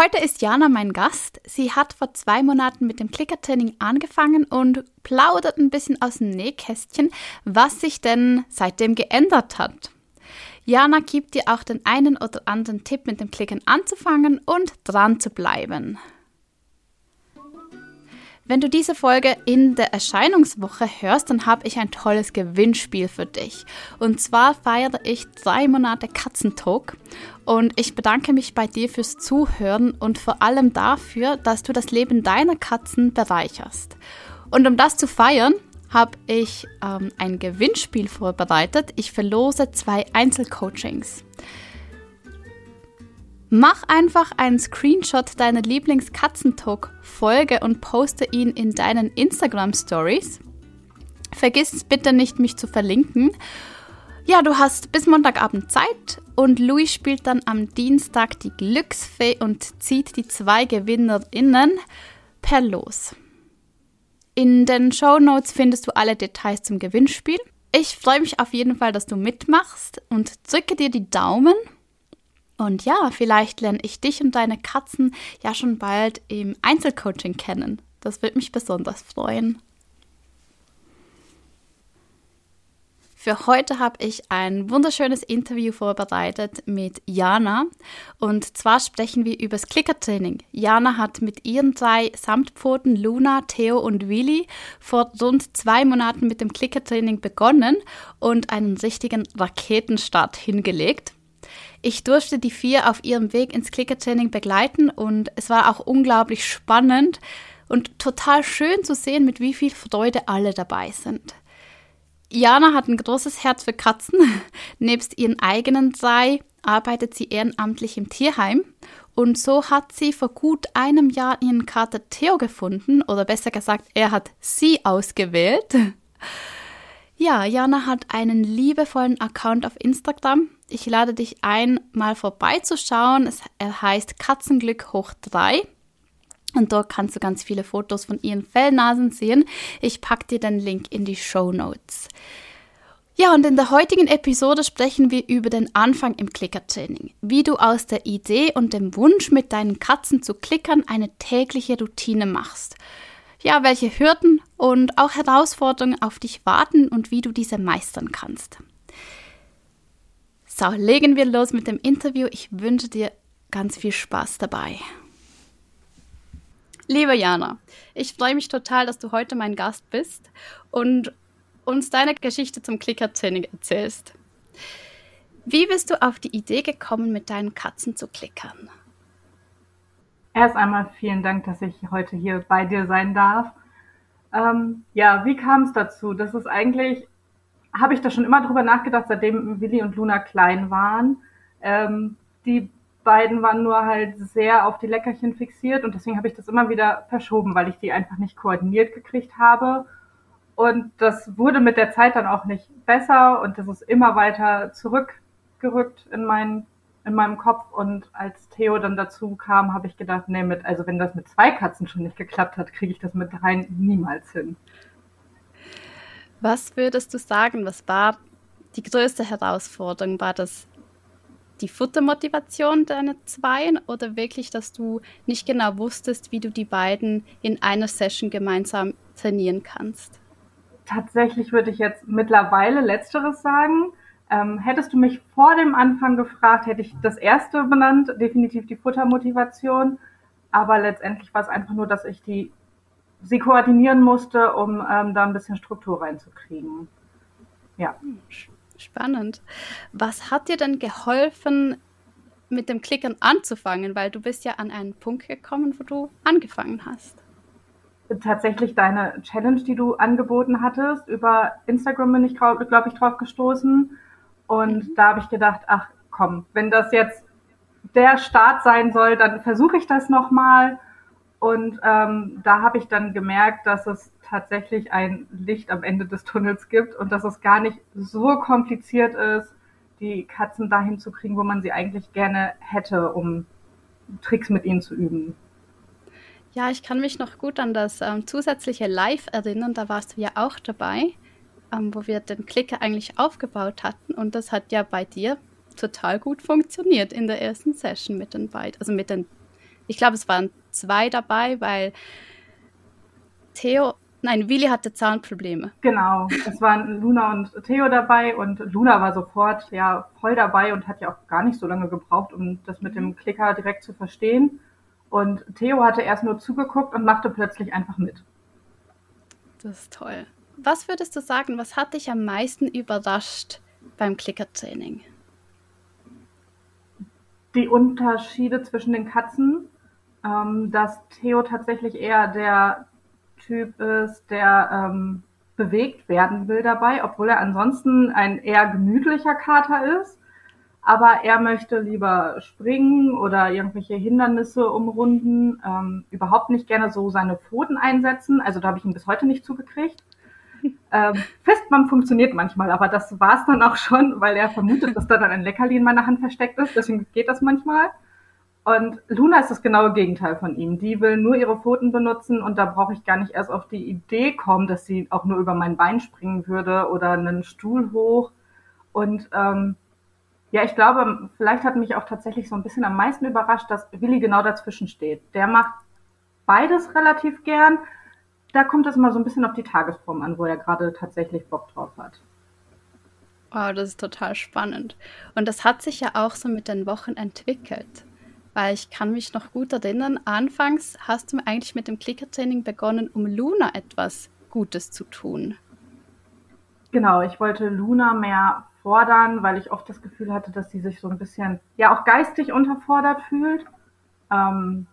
Heute ist Jana mein Gast. Sie hat vor zwei Monaten mit dem Klickertraining angefangen und plaudert ein bisschen aus dem Nähkästchen, was sich denn seitdem geändert hat. Jana gibt dir auch den einen oder anderen Tipp, mit dem Klicken anzufangen und dran zu bleiben. Wenn du diese Folge in der Erscheinungswoche hörst, dann habe ich ein tolles Gewinnspiel für dich. Und zwar feiere ich drei Monate Katzentalk und ich bedanke mich bei dir fürs Zuhören und vor allem dafür, dass du das Leben deiner Katzen bereicherst. Und um das zu feiern, habe ich ähm, ein Gewinnspiel vorbereitet. Ich verlose zwei Einzelcoachings. Mach einfach einen Screenshot deiner Lieblings-Katzentalk-Folge und poste ihn in deinen Instagram-Stories. Vergiss bitte nicht, mich zu verlinken. Ja, du hast bis Montagabend Zeit und Louis spielt dann am Dienstag die Glücksfee und zieht die zwei GewinnerInnen per Los. In den Show Notes findest du alle Details zum Gewinnspiel. Ich freue mich auf jeden Fall, dass du mitmachst und drücke dir die Daumen. Und ja, vielleicht lerne ich dich und deine Katzen ja schon bald im Einzelcoaching kennen. Das würde mich besonders freuen. Für heute habe ich ein wunderschönes Interview vorbereitet mit Jana. Und zwar sprechen wir über das Klickertraining. Jana hat mit ihren drei Samtpfoten Luna, Theo und Willi vor rund zwei Monaten mit dem Klickertraining begonnen und einen richtigen Raketenstart hingelegt. Ich durfte die vier auf ihrem Weg ins Klickertraining begleiten und es war auch unglaublich spannend und total schön zu sehen, mit wie viel Freude alle dabei sind. Jana hat ein großes Herz für Katzen. Nebst ihren eigenen drei arbeitet sie ehrenamtlich im Tierheim. Und so hat sie vor gut einem Jahr ihren Kater Theo gefunden, oder besser gesagt, er hat sie ausgewählt. Ja, Jana hat einen liebevollen Account auf Instagram. Ich lade dich ein, mal vorbeizuschauen. Es, heißt Katzenglück hoch 3. Und dort kannst du ganz viele Fotos von ihren Fellnasen sehen. Ich packe dir den Link in die Show Notes. Ja, und in der heutigen Episode sprechen wir über den Anfang im Klickertraining. Wie du aus der Idee und dem Wunsch, mit deinen Katzen zu klickern, eine tägliche Routine machst. Ja, welche Hürden und auch Herausforderungen auf dich warten und wie du diese meistern kannst. So, legen wir los mit dem Interview. Ich wünsche dir ganz viel Spaß dabei. Liebe Jana, ich freue mich total, dass du heute mein Gast bist und uns deine Geschichte zum Klickertraining erzählst. Wie bist du auf die Idee gekommen, mit deinen Katzen zu klickern? Erst einmal vielen Dank, dass ich heute hier bei dir sein darf. Ähm, ja, wie kam es dazu? Das ist eigentlich, habe ich da schon immer drüber nachgedacht, seitdem Willi und Luna klein waren. Ähm, die beiden waren nur halt sehr auf die Leckerchen fixiert und deswegen habe ich das immer wieder verschoben, weil ich die einfach nicht koordiniert gekriegt habe. Und das wurde mit der Zeit dann auch nicht besser und das ist immer weiter zurückgerückt in, mein, in meinem Kopf. Und als Theo dann dazu kam, habe ich gedacht, nee, mit, also wenn das mit zwei Katzen schon nicht geklappt hat, kriege ich das mit dreien niemals hin. Was würdest du sagen, was war die größte Herausforderung? War das die Futtermotivation deiner Zweien oder wirklich, dass du nicht genau wusstest, wie du die beiden in einer Session gemeinsam trainieren kannst? Tatsächlich würde ich jetzt mittlerweile Letzteres sagen. Ähm, hättest du mich vor dem Anfang gefragt, hätte ich das erste benannt, definitiv die Futtermotivation. Aber letztendlich war es einfach nur, dass ich die sie koordinieren musste, um ähm, da ein bisschen Struktur reinzukriegen. Ja. Spannend. Was hat dir denn geholfen, mit dem Klickern anzufangen? Weil du bist ja an einen Punkt gekommen, wo du angefangen hast. Tatsächlich deine Challenge, die du angeboten hattest. Über Instagram bin ich, glaube ich, drauf gestoßen. Und mhm. da habe ich gedacht, ach komm, wenn das jetzt der Start sein soll, dann versuche ich das nochmal. Und ähm, da habe ich dann gemerkt, dass es tatsächlich ein Licht am Ende des Tunnels gibt und dass es gar nicht so kompliziert ist, die Katzen dahin zu kriegen, wo man sie eigentlich gerne hätte, um Tricks mit ihnen zu üben. Ja, ich kann mich noch gut an das ähm, zusätzliche Live erinnern, da warst du ja auch dabei, ähm, wo wir den Klicker eigentlich aufgebaut hatten und das hat ja bei dir total gut funktioniert in der ersten Session mit den beiden, also mit den ich glaube, es waren zwei dabei, weil Theo, nein, Willi hatte Zahnprobleme. Genau, es waren Luna und Theo dabei und Luna war sofort ja voll dabei und hat ja auch gar nicht so lange gebraucht, um das mit dem Klicker direkt zu verstehen. Und Theo hatte erst nur zugeguckt und machte plötzlich einfach mit. Das ist toll. Was würdest du sagen, was hat dich am meisten überrascht beim Klickertraining? Die Unterschiede zwischen den Katzen, ähm, dass Theo tatsächlich eher der Typ ist, der ähm, bewegt werden will dabei, obwohl er ansonsten ein eher gemütlicher Kater ist. Aber er möchte lieber springen oder irgendwelche Hindernisse umrunden, ähm, überhaupt nicht gerne so seine Pfoten einsetzen. Also da habe ich ihn bis heute nicht zugekriegt. Ähm, Festmann funktioniert manchmal, aber das war es dann auch schon, weil er vermutet, dass da dann ein Leckerli in meiner Hand versteckt ist. Deswegen geht das manchmal. Und Luna ist das genaue Gegenteil von ihm. Die will nur ihre Pfoten benutzen und da brauche ich gar nicht erst auf die Idee kommen, dass sie auch nur über mein Bein springen würde oder einen Stuhl hoch. Und ähm, ja, ich glaube, vielleicht hat mich auch tatsächlich so ein bisschen am meisten überrascht, dass Willi genau dazwischen steht. Der macht beides relativ gern. Da kommt es immer so ein bisschen auf die Tagesform an, wo er gerade tatsächlich Bock drauf hat. Wow, das ist total spannend. Und das hat sich ja auch so mit den Wochen entwickelt weil ich kann mich noch gut erinnern, anfangs hast du eigentlich mit dem Klickertraining begonnen, um Luna etwas Gutes zu tun. Genau, ich wollte Luna mehr fordern, weil ich oft das Gefühl hatte, dass sie sich so ein bisschen, ja, auch geistig unterfordert fühlt. Ähm,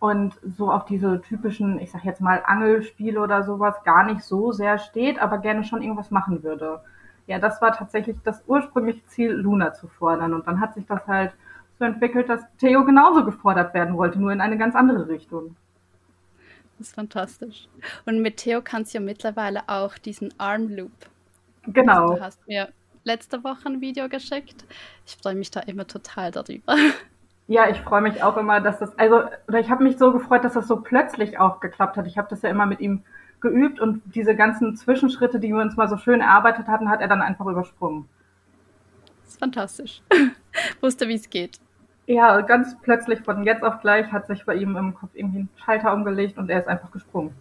und so auf diese typischen, ich sag jetzt mal, Angelspiele oder sowas gar nicht so sehr steht, aber gerne schon irgendwas machen würde. Ja, das war tatsächlich das ursprüngliche Ziel, Luna zu fordern. Und dann hat sich das halt so entwickelt, dass Theo genauso gefordert werden wollte, nur in eine ganz andere Richtung. Das ist fantastisch. Und mit Theo kannst du ja mittlerweile auch diesen Arm Loop. Genau. Also du hast mir letzte Woche ein Video geschickt. Ich freue mich da immer total darüber. Ja, ich freue mich auch immer, dass das, also, oder ich habe mich so gefreut, dass das so plötzlich auch geklappt hat. Ich habe das ja immer mit ihm geübt und diese ganzen Zwischenschritte, die wir uns mal so schön erarbeitet hatten, hat er dann einfach übersprungen. Das ist fantastisch. Wusste, wie es geht. Ja, ganz plötzlich von jetzt auf gleich hat sich bei ihm im Kopf irgendwie ein Schalter umgelegt und er ist einfach gesprungen.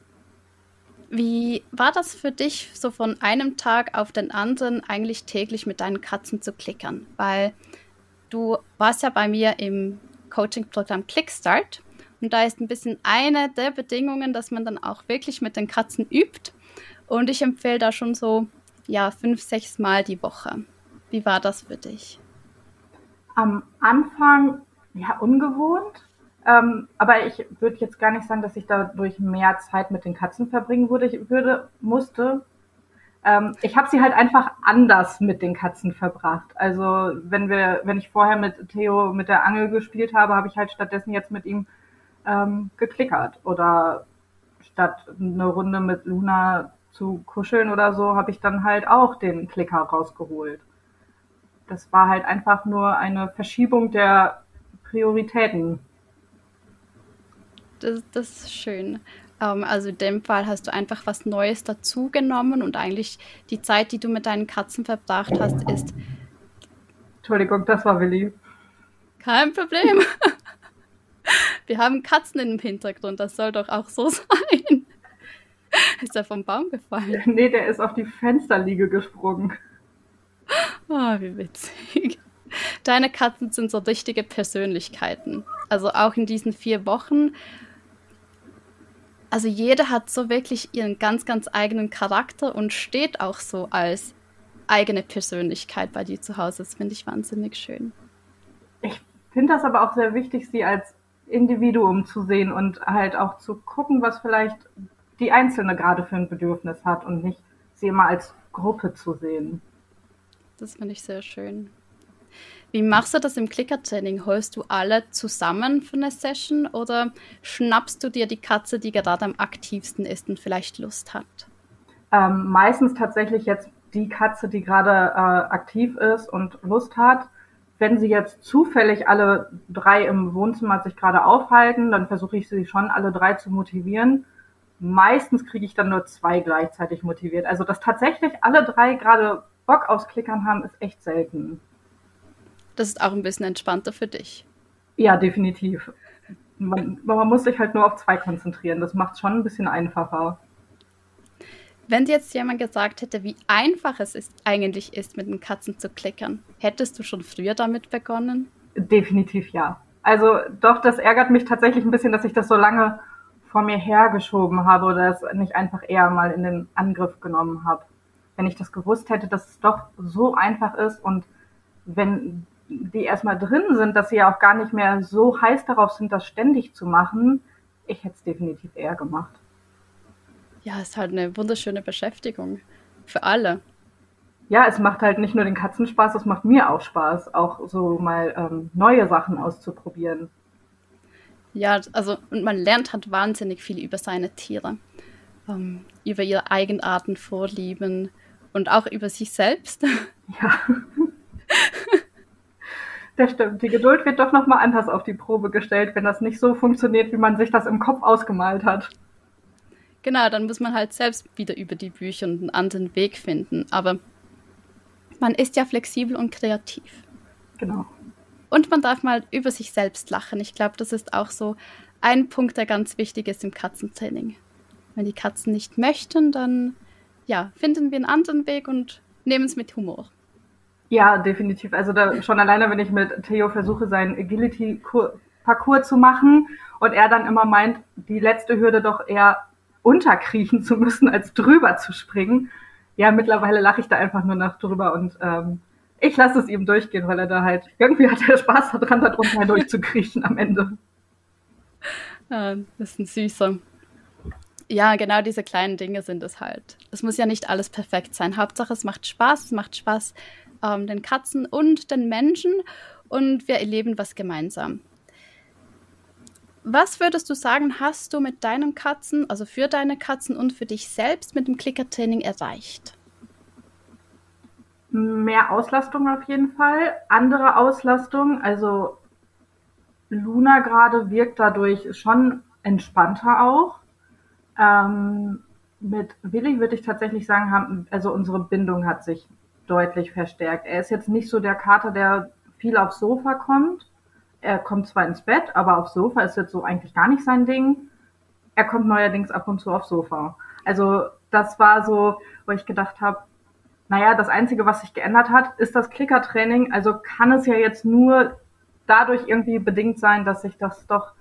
Wie war das für dich, so von einem Tag auf den anderen eigentlich täglich mit deinen Katzen zu klickern? Weil du warst ja bei mir im Coaching-Programm Clickstart und da ist ein bisschen eine der Bedingungen, dass man dann auch wirklich mit den Katzen übt. Und ich empfehle da schon so, ja, fünf, sechs Mal die Woche. Wie war das für dich? Am Anfang ja ungewohnt. Ähm, aber ich würde jetzt gar nicht sagen, dass ich dadurch mehr Zeit mit den Katzen verbringen würde. Ich würde, musste. Ähm, ich habe sie halt einfach anders mit den Katzen verbracht. Also wenn wir, wenn ich vorher mit Theo mit der Angel gespielt habe, habe ich halt stattdessen jetzt mit ihm ähm, geklickert. Oder statt eine Runde mit Luna zu kuscheln oder so, habe ich dann halt auch den Klicker rausgeholt das war halt einfach nur eine Verschiebung der Prioritäten. Das, das ist schön. Ähm, also in dem Fall hast du einfach was Neues dazugenommen und eigentlich die Zeit, die du mit deinen Katzen verbracht hast, ist. Entschuldigung, das war Willi. Kein Problem. Wir haben Katzen im Hintergrund, das soll doch auch so sein. Ist er vom Baum gefallen? Nee, der ist auf die Fensterliege gesprungen. Oh, wie witzig. Deine Katzen sind so richtige Persönlichkeiten. Also auch in diesen vier Wochen. Also jeder hat so wirklich ihren ganz, ganz eigenen Charakter und steht auch so als eigene Persönlichkeit bei dir zu Hause. Das finde ich wahnsinnig schön. Ich finde das aber auch sehr wichtig, sie als Individuum zu sehen und halt auch zu gucken, was vielleicht die Einzelne gerade für ein Bedürfnis hat und nicht sie immer als Gruppe zu sehen. Das finde ich sehr schön. Wie machst du das im Clicker-Training? Holst du alle zusammen für eine Session oder schnappst du dir die Katze, die gerade am aktivsten ist und vielleicht Lust hat? Ähm, meistens tatsächlich jetzt die Katze, die gerade äh, aktiv ist und Lust hat. Wenn sie jetzt zufällig alle drei im Wohnzimmer sich gerade aufhalten, dann versuche ich sie schon alle drei zu motivieren. Meistens kriege ich dann nur zwei gleichzeitig motiviert. Also dass tatsächlich alle drei gerade Bock aufs Klickern haben, ist echt selten. Das ist auch ein bisschen entspannter für dich. Ja, definitiv. man, man muss sich halt nur auf zwei konzentrieren. Das macht es schon ein bisschen einfacher. Wenn dir jetzt jemand gesagt hätte, wie einfach es ist, eigentlich ist, mit den Katzen zu klickern, hättest du schon früher damit begonnen? Definitiv ja. Also doch, das ärgert mich tatsächlich ein bisschen, dass ich das so lange vor mir hergeschoben habe oder es nicht einfach eher mal in den Angriff genommen habe. Wenn ich das gewusst hätte, dass es doch so einfach ist und wenn die erstmal drin sind, dass sie ja auch gar nicht mehr so heiß darauf sind, das ständig zu machen, ich hätte es definitiv eher gemacht. Ja, ist halt eine wunderschöne Beschäftigung für alle. Ja, es macht halt nicht nur den Katzen Spaß, es macht mir auch Spaß, auch so mal ähm, neue Sachen auszuprobieren. Ja, also und man lernt halt wahnsinnig viel über seine Tiere, ähm, über ihre Eigenarten, Vorlieben und auch über sich selbst. Ja. Das stimmt. Die Geduld wird doch nochmal anders auf die Probe gestellt, wenn das nicht so funktioniert, wie man sich das im Kopf ausgemalt hat. Genau, dann muss man halt selbst wieder über die Bücher und einen anderen Weg finden. Aber man ist ja flexibel und kreativ. Genau. Und man darf mal über sich selbst lachen. Ich glaube, das ist auch so ein Punkt, der ganz wichtig ist im Katzentraining. Wenn die Katzen nicht möchten, dann ja, finden wir einen anderen Weg und nehmen es mit Humor. Ja, definitiv. Also da, schon alleine, wenn ich mit Theo versuche, seinen Agility-Parcours zu machen und er dann immer meint, die letzte Hürde doch eher unterkriechen zu müssen, als drüber zu springen. Ja, mittlerweile lache ich da einfach nur nach drüber und ähm, ich lasse es ihm durchgehen, weil er da halt, irgendwie hat er Spaß daran, da drunter durchzukriechen am Ende. Ja, das ist ein süßer. Ja, genau diese kleinen Dinge sind es halt. Es muss ja nicht alles perfekt sein. Hauptsache, es macht Spaß. Es macht Spaß, ähm, den Katzen und den Menschen und wir erleben was gemeinsam. Was würdest du sagen, hast du mit deinen Katzen, also für deine Katzen und für dich selbst mit dem Klickertraining erreicht? Mehr Auslastung auf jeden Fall. Andere Auslastung, also Luna gerade wirkt dadurch schon entspannter auch. Ähm, mit Willi würde ich tatsächlich sagen, haben, also unsere Bindung hat sich deutlich verstärkt. Er ist jetzt nicht so der Kater, der viel aufs Sofa kommt. Er kommt zwar ins Bett, aber aufs Sofa ist jetzt so eigentlich gar nicht sein Ding. Er kommt neuerdings ab und zu aufs Sofa. Also das war so, wo ich gedacht habe, naja, das Einzige, was sich geändert hat, ist das Klickertraining. Also kann es ja jetzt nur dadurch irgendwie bedingt sein, dass sich das doch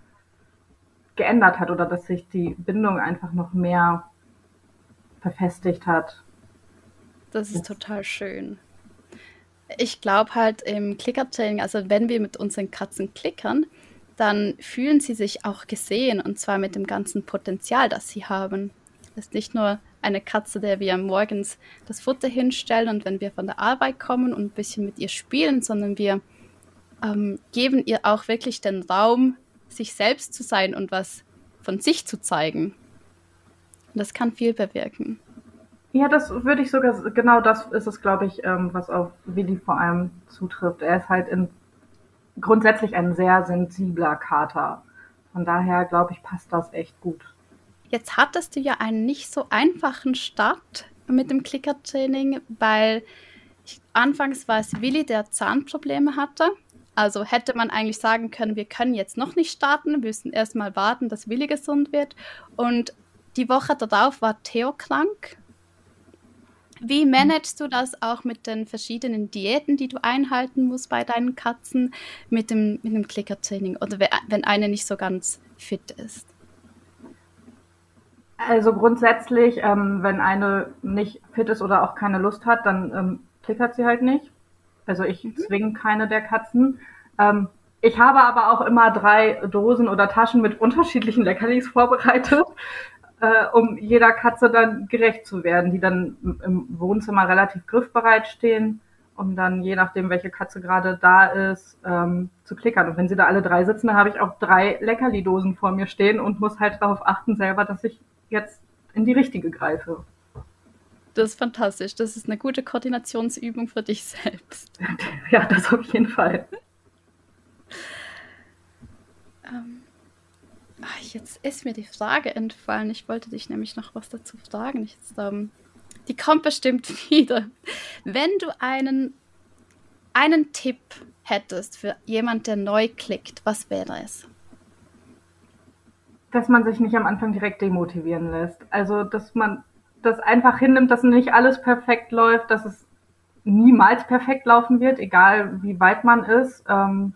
geändert hat oder dass sich die Bindung einfach noch mehr verfestigt hat. Das ist total schön. Ich glaube halt im Clicker-Training, also wenn wir mit unseren Katzen klickern, dann fühlen sie sich auch gesehen und zwar mit dem ganzen Potenzial, das sie haben. Das ist nicht nur eine Katze, der wir morgens das Futter hinstellen und wenn wir von der Arbeit kommen und ein bisschen mit ihr spielen, sondern wir ähm, geben ihr auch wirklich den Raum, sich selbst zu sein und was von sich zu zeigen. Und das kann viel bewirken. Ja, das würde ich sogar, genau das ist es, glaube ich, ähm, was auf Willi vor allem zutrifft. Er ist halt in, grundsätzlich ein sehr sensibler Kater. Von daher, glaube ich, passt das echt gut. Jetzt hattest du ja einen nicht so einfachen Start mit dem Klickertraining, weil ich, anfangs war es Willi, der Zahnprobleme hatte. Also hätte man eigentlich sagen können, wir können jetzt noch nicht starten, wir müssen erstmal warten, dass Willi gesund wird. Und die Woche darauf war Theo krank wie managst du das auch mit den verschiedenen Diäten, die du einhalten musst bei deinen Katzen, mit dem, mit dem Klickertraining oder wenn eine nicht so ganz fit ist? Also grundsätzlich, ähm, wenn eine nicht fit ist oder auch keine Lust hat, dann ähm, klickert sie halt nicht. Also ich mhm. zwinge keine der Katzen. Ähm, ich habe aber auch immer drei Dosen oder Taschen mit unterschiedlichen Leckerlis vorbereitet äh, um jeder Katze dann gerecht zu werden, die dann im Wohnzimmer relativ griffbereit stehen, um dann je nachdem, welche Katze gerade da ist, ähm, zu klickern. Und wenn sie da alle drei sitzen, dann habe ich auch drei Leckerli-Dosen vor mir stehen und muss halt darauf achten selber, dass ich jetzt in die richtige greife. Das ist fantastisch. Das ist eine gute Koordinationsübung für dich selbst. Ja, das auf jeden Fall. ähm, Ach, jetzt ist mir die Frage entfallen. Ich wollte dich nämlich noch was dazu fragen. Jetzt, ähm, die kommt bestimmt wieder. Wenn du einen, einen Tipp hättest für jemand, der neu klickt, was wäre es? dass man sich nicht am Anfang direkt demotivieren lässt. Also, dass man das einfach hinnimmt, dass nicht alles perfekt läuft, dass es niemals perfekt laufen wird, egal wie weit man ist. Ähm,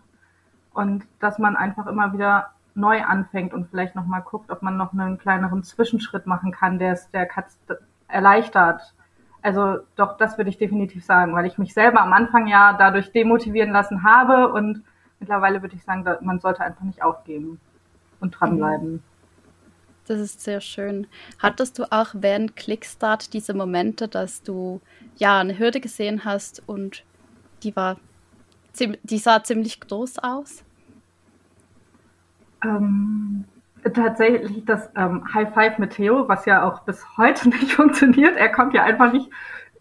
und dass man einfach immer wieder neu anfängt und vielleicht nochmal guckt, ob man noch einen kleineren Zwischenschritt machen kann, der es der Katz erleichtert. Also doch, das würde ich definitiv sagen, weil ich mich selber am Anfang ja dadurch demotivieren lassen habe und mittlerweile würde ich sagen, man sollte einfach nicht aufgeben und dranbleiben. Mhm. Das ist sehr schön. Hattest du auch während Clickstart diese Momente, dass du ja eine Hürde gesehen hast und die war die sah ziemlich groß aus? Ähm, tatsächlich das ähm, High Five mit Theo, was ja auch bis heute nicht funktioniert. Er kommt ja einfach nicht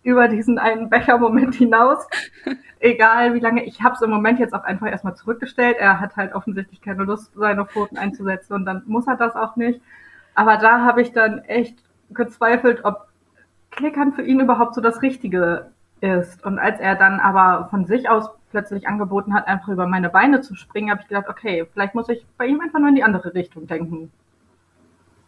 über diesen einen Becher-Moment hinaus. Egal wie lange. Ich habe es im Moment jetzt auch einfach erstmal zurückgestellt. Er hat halt offensichtlich keine Lust, seine Pfoten einzusetzen und dann muss er das auch nicht. Aber da habe ich dann echt gezweifelt, ob Klickern für ihn überhaupt so das Richtige ist. Und als er dann aber von sich aus plötzlich angeboten hat, einfach über meine Beine zu springen, habe ich gedacht, okay, vielleicht muss ich bei ihm einfach nur in die andere Richtung denken.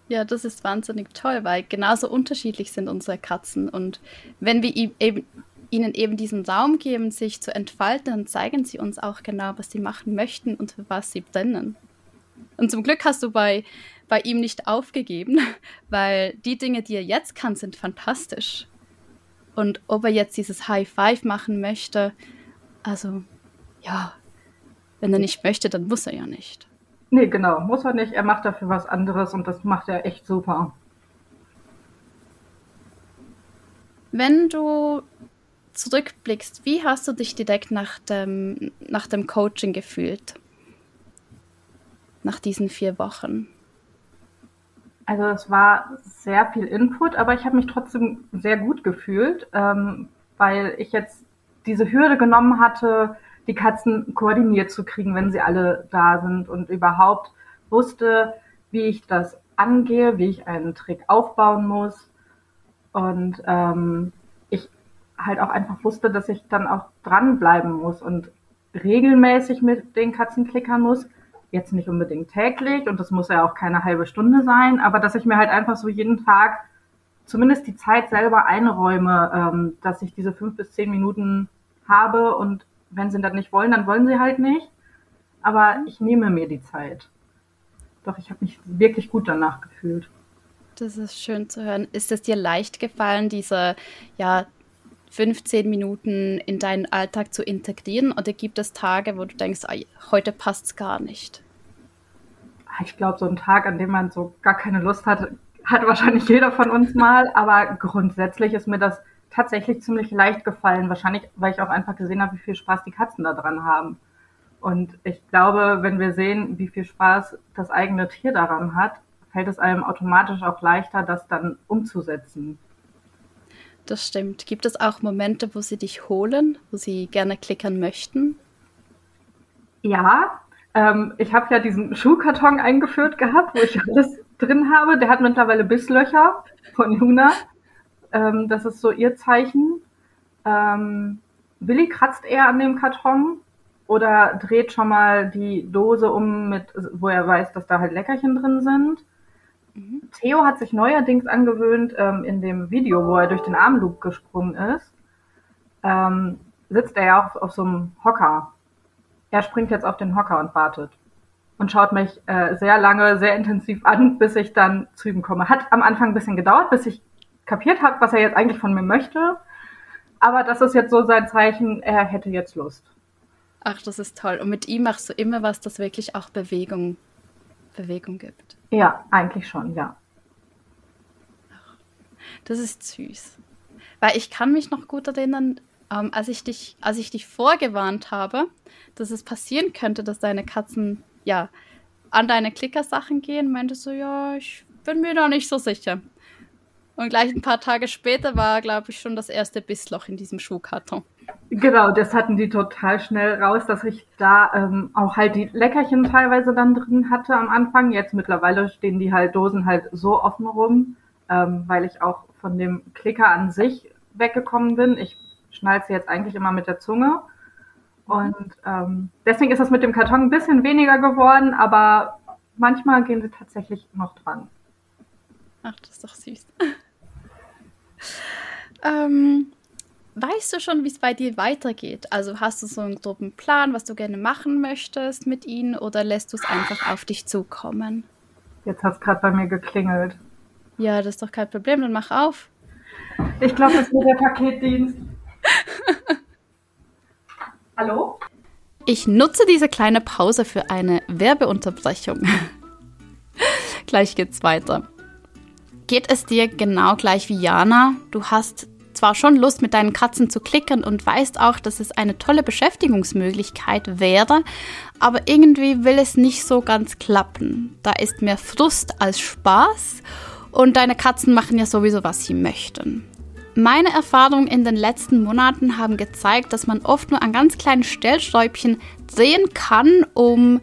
Ja, das ist wahnsinnig toll, weil genauso unterschiedlich sind unsere Katzen. Und wenn wir eben, ihnen eben diesen Raum geben, sich zu entfalten, dann zeigen sie uns auch genau, was sie machen möchten und für was sie brennen. Und zum Glück hast du bei, bei ihm nicht aufgegeben, weil die Dinge, die er jetzt kann, sind fantastisch. Und ob er jetzt dieses High Five machen möchte, also ja, wenn er nicht möchte, dann muss er ja nicht. Nee, genau, muss er nicht. Er macht dafür was anderes und das macht er echt super. Wenn du zurückblickst, wie hast du dich direkt nach dem, nach dem Coaching gefühlt? Nach diesen vier Wochen? Also es war sehr viel Input, aber ich habe mich trotzdem sehr gut gefühlt, ähm, weil ich jetzt diese Hürde genommen hatte, die Katzen koordiniert zu kriegen, wenn sie alle da sind und überhaupt wusste, wie ich das angehe, wie ich einen Trick aufbauen muss. Und ähm, ich halt auch einfach wusste, dass ich dann auch dranbleiben muss und regelmäßig mit den Katzen klickern muss jetzt nicht unbedingt täglich und das muss ja auch keine halbe Stunde sein, aber dass ich mir halt einfach so jeden Tag zumindest die Zeit selber einräume, ähm, dass ich diese fünf bis zehn Minuten habe und wenn sie das nicht wollen, dann wollen sie halt nicht. Aber ich nehme mir die Zeit. Doch ich habe mich wirklich gut danach gefühlt. Das ist schön zu hören. Ist es dir leicht gefallen, diese ja, 15 Minuten in deinen Alltag zu integrieren? Oder gibt es Tage, wo du denkst, ah, heute passt es gar nicht? Ich glaube, so ein Tag, an dem man so gar keine Lust hat, hat wahrscheinlich jeder von uns mal. Aber grundsätzlich ist mir das tatsächlich ziemlich leicht gefallen. Wahrscheinlich, weil ich auch einfach gesehen habe, wie viel Spaß die Katzen da dran haben. Und ich glaube, wenn wir sehen, wie viel Spaß das eigene Tier daran hat, fällt es einem automatisch auch leichter, das dann umzusetzen das stimmt. Gibt es auch Momente, wo sie dich holen, wo sie gerne klickern möchten? Ja, ähm, ich habe ja diesen Schuhkarton eingeführt gehabt, wo ich alles drin habe. Der hat mittlerweile Bisslöcher von Luna. Ähm, das ist so ihr Zeichen. Ähm, Willi kratzt eher an dem Karton oder dreht schon mal die Dose um, mit, wo er weiß, dass da halt Leckerchen drin sind. Theo hat sich neuerdings angewöhnt, ähm, in dem Video, wo er durch den Armloop gesprungen ist, ähm, sitzt er ja auch auf so einem Hocker. Er springt jetzt auf den Hocker und wartet und schaut mich äh, sehr lange, sehr intensiv an, bis ich dann zu ihm komme. Hat am Anfang ein bisschen gedauert, bis ich kapiert habe, was er jetzt eigentlich von mir möchte. Aber das ist jetzt so sein Zeichen, er hätte jetzt Lust. Ach, das ist toll. Und mit ihm machst du immer was, das wirklich auch Bewegung, Bewegung gibt. Ja, eigentlich schon, ja. Das ist süß. Weil ich kann mich noch gut erinnern, ähm, als, ich dich, als ich dich vorgewarnt habe, dass es passieren könnte, dass deine Katzen ja an deine Klickersachen gehen, meintest du, ja, ich bin mir da nicht so sicher. Und gleich ein paar Tage später war, glaube ich, schon das erste Bissloch in diesem Schuhkarton. Genau, das hatten die total schnell raus, dass ich da ähm, auch halt die Leckerchen teilweise dann drin hatte am Anfang. Jetzt mittlerweile stehen die halt Dosen halt so offen rum, ähm, weil ich auch von dem Klicker an sich weggekommen bin. Ich schnall sie jetzt eigentlich immer mit der Zunge. Und ähm, deswegen ist das mit dem Karton ein bisschen weniger geworden, aber manchmal gehen sie tatsächlich noch dran. Ach, das ist doch süß. Ähm, weißt du schon, wie es bei dir weitergeht? Also hast du so einen groben Plan, was du gerne machen möchtest mit ihnen oder lässt du es einfach auf dich zukommen? Jetzt hat es gerade bei mir geklingelt. Ja, das ist doch kein Problem, dann mach auf. Ich glaube, das ist der Paketdienst. Hallo? Ich nutze diese kleine Pause für eine Werbeunterbrechung. gleich geht's weiter. Geht es dir genau gleich wie Jana? Du hast zwar schon Lust, mit deinen Katzen zu klicken und weißt auch, dass es eine tolle Beschäftigungsmöglichkeit wäre, aber irgendwie will es nicht so ganz klappen. Da ist mehr Frust als Spaß und deine Katzen machen ja sowieso, was sie möchten. Meine Erfahrungen in den letzten Monaten haben gezeigt, dass man oft nur an ganz kleinen Stellstäubchen drehen kann, um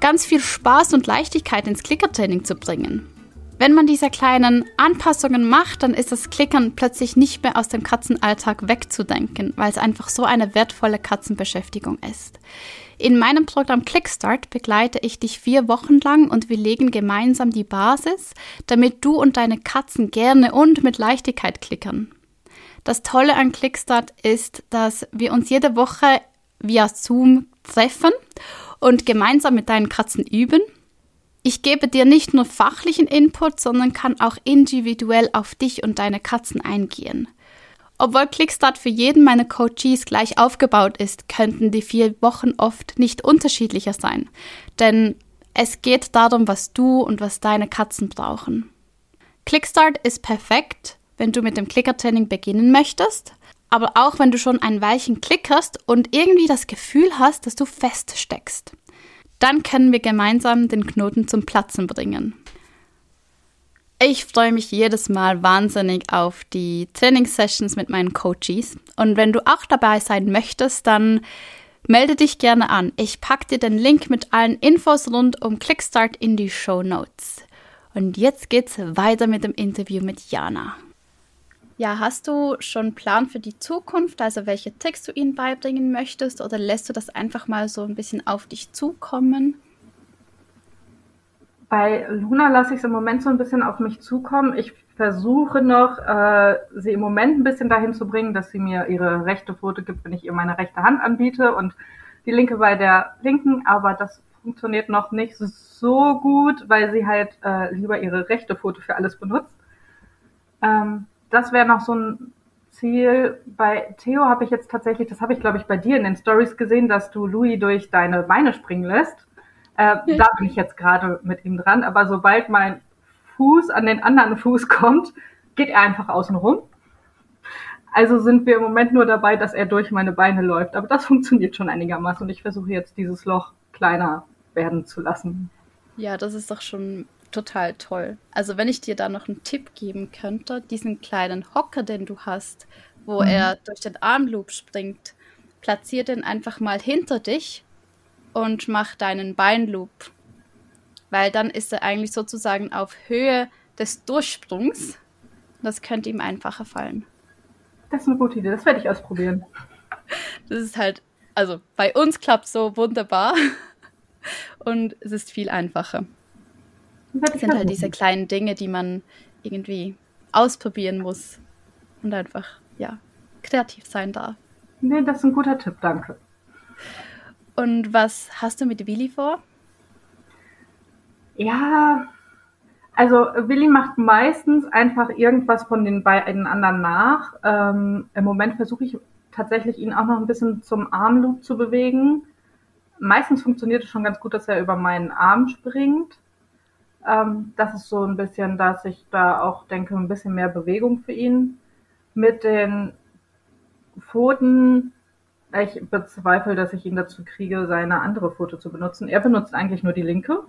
ganz viel Spaß und Leichtigkeit ins Klickertraining zu bringen. Wenn man diese kleinen Anpassungen macht, dann ist das Klickern plötzlich nicht mehr aus dem Katzenalltag wegzudenken, weil es einfach so eine wertvolle Katzenbeschäftigung ist. In meinem Programm Clickstart begleite ich dich vier Wochen lang und wir legen gemeinsam die Basis, damit du und deine Katzen gerne und mit Leichtigkeit klickern. Das Tolle an Clickstart ist, dass wir uns jede Woche via Zoom treffen und gemeinsam mit deinen Katzen üben. Ich gebe dir nicht nur fachlichen Input, sondern kann auch individuell auf dich und deine Katzen eingehen. Obwohl Clickstart für jeden meiner Coaches gleich aufgebaut ist, könnten die vier Wochen oft nicht unterschiedlicher sein. Denn es geht darum, was du und was deine Katzen brauchen. Clickstart ist perfekt, wenn du mit dem Klickertraining beginnen möchtest, aber auch wenn du schon ein Weilchen klickerst und irgendwie das Gefühl hast, dass du feststeckst. Dann können wir gemeinsam den Knoten zum Platzen bringen. Ich freue mich jedes Mal wahnsinnig auf die Trainingssessions mit meinen Coaches. Und wenn du auch dabei sein möchtest, dann melde dich gerne an. Ich packe dir den Link mit allen Infos rund um Clickstart in die Show Notes. Und jetzt geht's weiter mit dem Interview mit Jana. Ja, hast du schon einen Plan für die Zukunft, also welche Tricks du ihnen beibringen möchtest, oder lässt du das einfach mal so ein bisschen auf dich zukommen? Bei Luna lasse ich es im Moment so ein bisschen auf mich zukommen. Ich versuche noch, äh, sie im Moment ein bisschen dahin zu bringen, dass sie mir ihre rechte Pfote gibt, wenn ich ihr meine rechte Hand anbiete und die linke bei der linken, aber das funktioniert noch nicht so gut, weil sie halt äh, lieber ihre rechte Pfote für alles benutzt. Ähm, das wäre noch so ein Ziel. Bei Theo habe ich jetzt tatsächlich, das habe ich glaube ich bei dir in den Stories gesehen, dass du Louis durch deine Beine springen lässt. Äh. Da bin ich jetzt gerade mit ihm dran. Aber sobald mein Fuß an den anderen Fuß kommt, geht er einfach außen rum. Also sind wir im Moment nur dabei, dass er durch meine Beine läuft. Aber das funktioniert schon einigermaßen und ich versuche jetzt dieses Loch kleiner werden zu lassen. Ja, das ist doch schon total toll. Also wenn ich dir da noch einen Tipp geben könnte, diesen kleinen Hocker, den du hast, wo mhm. er durch den Armloop springt, platzier den einfach mal hinter dich und mach deinen Beinloop. Weil dann ist er eigentlich sozusagen auf Höhe des Durchsprungs. Das könnte ihm einfacher fallen. Das ist eine gute Idee, das werde ich ausprobieren. Das ist halt, also bei uns klappt so wunderbar und es ist viel einfacher. Das sind halt diese kleinen Dinge, die man irgendwie ausprobieren muss und einfach, ja, kreativ sein darf. Nee, das ist ein guter Tipp, danke. Und was hast du mit Willi vor? Ja, also Willi macht meistens einfach irgendwas von den beiden anderen nach. Ähm, Im Moment versuche ich tatsächlich ihn auch noch ein bisschen zum Armloop zu bewegen. Meistens funktioniert es schon ganz gut, dass er über meinen Arm springt. Ähm, das ist so ein bisschen, dass ich da auch denke, ein bisschen mehr Bewegung für ihn. Mit den Pfoten, ich bezweifle, dass ich ihn dazu kriege, seine andere Pfote zu benutzen. Er benutzt eigentlich nur die linke.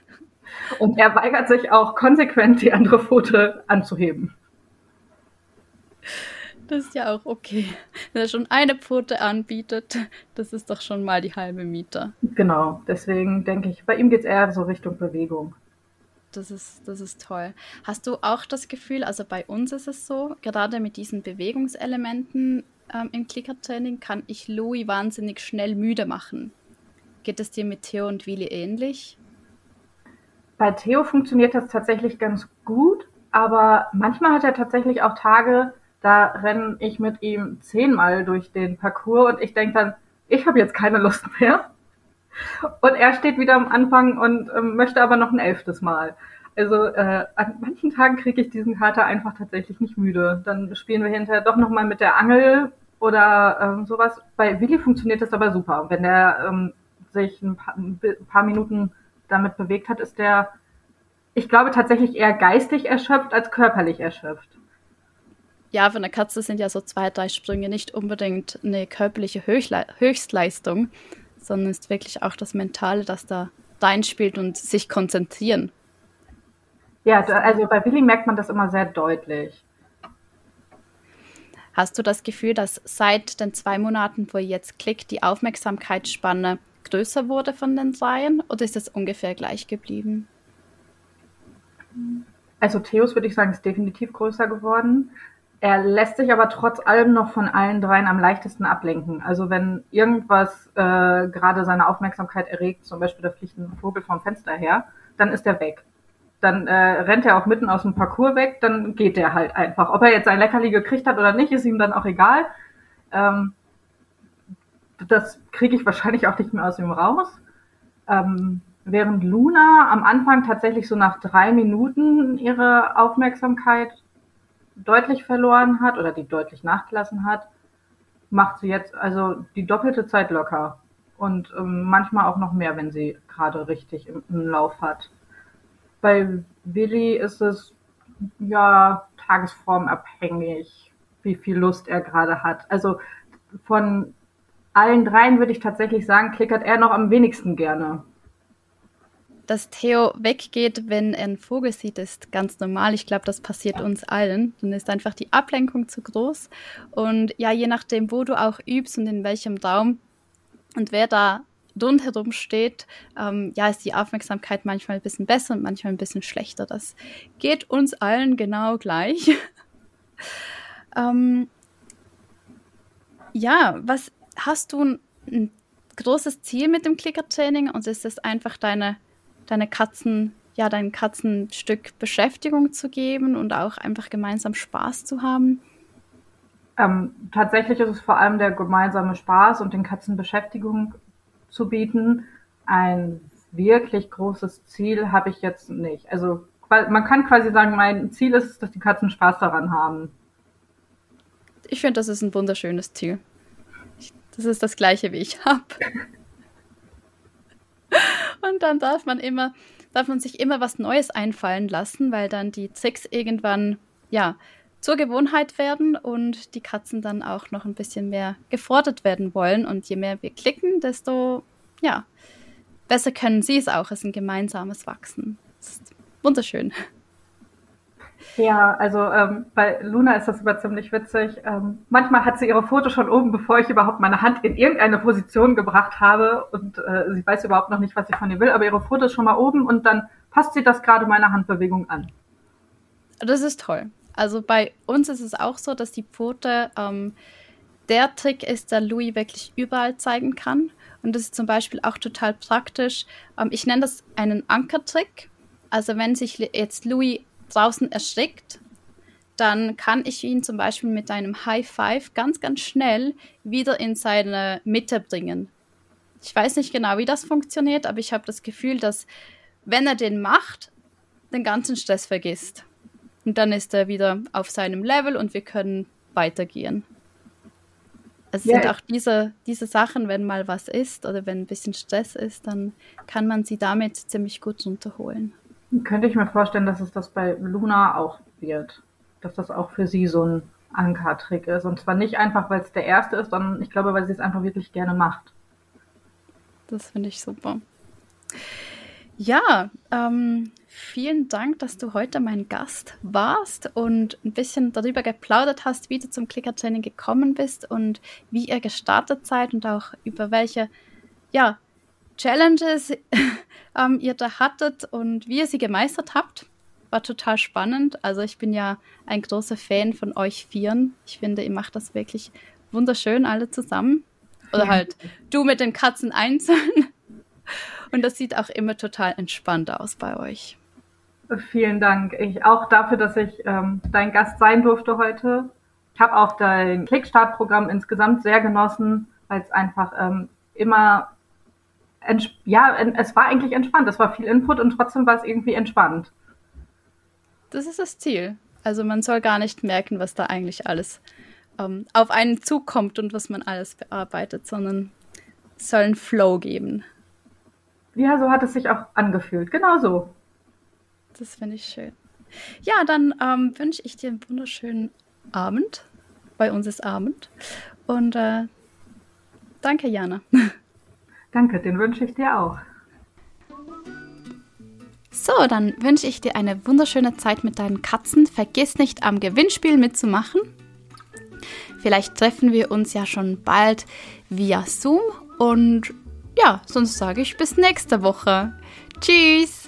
Und er weigert sich auch konsequent, die andere Pfote anzuheben. Das ist ja auch okay. Wenn er schon eine Pfote anbietet, das ist doch schon mal die halbe Miete. Genau, deswegen denke ich, bei ihm geht es eher so Richtung Bewegung das ist, das ist toll. Hast du auch das Gefühl, also bei uns ist es so, gerade mit diesen Bewegungselementen ähm, im Klickertraining kann ich Louis wahnsinnig schnell müde machen. Geht es dir mit Theo und Willi ähnlich? bei Theo funktioniert das tatsächlich ganz gut, aber manchmal hat er tatsächlich auch Tage, da renne ich mit ihm zehnmal durch den Parcours und ich denke dann, ich habe jetzt keine Lust mehr. Und er steht wieder am Anfang und ähm, möchte aber noch ein elftes Mal. Also äh, an manchen Tagen kriege ich diesen Kater einfach tatsächlich nicht müde. Dann spielen wir hinterher doch nochmal mit der Angel oder ähm, sowas. Bei Willi funktioniert das aber super. Wenn der ähm, sich ein paar, ein paar Minuten damit bewegt hat, ist der, ich glaube, tatsächlich eher geistig erschöpft als körperlich erschöpft. Ja, für eine Katze sind ja so zwei, drei Sprünge nicht unbedingt eine körperliche Höchstle Höchstleistung, sondern ist wirklich auch das Mentale, das da reinspielt und sich konzentrieren. Ja, also bei Willi merkt man das immer sehr deutlich. Hast du das Gefühl, dass seit den zwei Monaten, wo jetzt klickt, die Aufmerksamkeitsspanne größer wurde von den Dreien oder ist es ungefähr gleich geblieben? Also Theos würde ich sagen, ist definitiv größer geworden. Er lässt sich aber trotz allem noch von allen dreien am leichtesten ablenken. Also wenn irgendwas äh, gerade seine Aufmerksamkeit erregt, zum Beispiel da fliegt ein Vogel vom Fenster her, dann ist er weg. Dann äh, rennt er auch mitten aus dem Parcours weg, dann geht er halt einfach. Ob er jetzt sein Leckerli gekriegt hat oder nicht, ist ihm dann auch egal. Ähm, das kriege ich wahrscheinlich auch nicht mehr aus ihm raus. Ähm, während Luna am Anfang tatsächlich so nach drei Minuten ihre Aufmerksamkeit deutlich verloren hat oder die deutlich nachgelassen hat, macht sie jetzt also die doppelte Zeit locker. Und ähm, manchmal auch noch mehr, wenn sie gerade richtig im, im Lauf hat. Bei Willi ist es ja tagesformabhängig, wie viel Lust er gerade hat. Also von allen dreien würde ich tatsächlich sagen, klickert er noch am wenigsten gerne. Dass Theo weggeht, wenn er einen Vogel sieht, ist ganz normal. Ich glaube, das passiert uns allen. Dann ist einfach die Ablenkung zu groß. Und ja, je nachdem, wo du auch übst und in welchem Raum und wer da rundherum steht, ähm, ja, ist die Aufmerksamkeit manchmal ein bisschen besser und manchmal ein bisschen schlechter. Das geht uns allen genau gleich. ähm, ja, was hast du ein, großes Ziel mit dem Clicker-Training und ist es einfach deine, deine Katzen, ja, deinen Katzen ein Stück Beschäftigung zu geben und auch einfach gemeinsam Spaß zu haben? Ähm, tatsächlich ist es vor allem der gemeinsame Spaß und den Katzen Beschäftigung zu bieten. Ein wirklich großes Ziel habe ich jetzt nicht. Also man kann quasi sagen, mein Ziel ist dass die Katzen Spaß daran haben. Ich finde, das ist ein wunderschönes Ziel. Das ist das gleiche, wie ich habe. Und dann darf man immer, darf man sich immer was Neues einfallen lassen, weil dann die Tricks irgendwann, ja, zur Gewohnheit werden und die Katzen dann auch noch ein bisschen mehr gefordert werden wollen. Und je mehr wir klicken, desto, ja, besser können sie es auch. Es ist ein gemeinsames Wachsen. Das ist wunderschön. Ja, also ähm, bei Luna ist das immer ziemlich witzig. Ähm, manchmal hat sie ihre Fotos schon oben, bevor ich überhaupt meine Hand in irgendeine Position gebracht habe und äh, sie weiß überhaupt noch nicht, was ich von ihr will, aber ihre Fotos schon mal oben und dann passt sie das gerade meiner Handbewegung an. Das ist toll. Also bei uns ist es auch so, dass die Pfote ähm, der Trick ist, der Louis wirklich überall zeigen kann. Und das ist zum Beispiel auch total praktisch. Ähm, ich nenne das einen Ankertrick. Also wenn sich jetzt Louis draußen erschrickt, dann kann ich ihn zum Beispiel mit einem High Five ganz, ganz schnell wieder in seine Mitte bringen. Ich weiß nicht genau, wie das funktioniert, aber ich habe das Gefühl, dass wenn er den macht, den ganzen Stress vergisst. Und dann ist er wieder auf seinem Level und wir können weitergehen. Es ja. sind auch diese, diese Sachen, wenn mal was ist oder wenn ein bisschen Stress ist, dann kann man sie damit ziemlich gut runterholen. Könnte ich mir vorstellen, dass es das bei Luna auch wird. Dass das auch für sie so ein Ankertrick ist. Und zwar nicht einfach, weil es der erste ist, sondern ich glaube, weil sie es einfach wirklich gerne macht. Das finde ich super. Ja, ähm, vielen Dank, dass du heute mein Gast warst und ein bisschen darüber geplaudert hast, wie du zum Clicker-Training gekommen bist und wie ihr gestartet seid und auch über welche ja, Challenges ähm, ihr da hattet und wie ihr sie gemeistert habt. War total spannend. Also ich bin ja ein großer Fan von euch Vieren. Ich finde, ihr macht das wirklich wunderschön alle zusammen. Oder halt du mit den Katzen einzeln. Und das sieht auch immer total entspannt aus bei euch. Vielen Dank. Ich auch dafür, dass ich ähm, dein Gast sein durfte heute. Ich habe auch dein Kickstart-Programm insgesamt sehr genossen, weil es einfach ähm, immer ja, es war eigentlich entspannt. Es war viel Input und trotzdem war es irgendwie entspannt. Das ist das Ziel. Also man soll gar nicht merken, was da eigentlich alles ähm, auf einen zukommt und was man alles bearbeitet, sondern es soll einen Flow geben. Ja, so hat es sich auch angefühlt. Genau so. Das finde ich schön. Ja, dann ähm, wünsche ich dir einen wunderschönen Abend. Bei uns ist Abend. Und äh, danke, Jana. Danke, den wünsche ich dir auch. So, dann wünsche ich dir eine wunderschöne Zeit mit deinen Katzen. Vergiss nicht, am Gewinnspiel mitzumachen. Vielleicht treffen wir uns ja schon bald via Zoom. Und ja, sonst sage ich bis nächste Woche. Tschüss!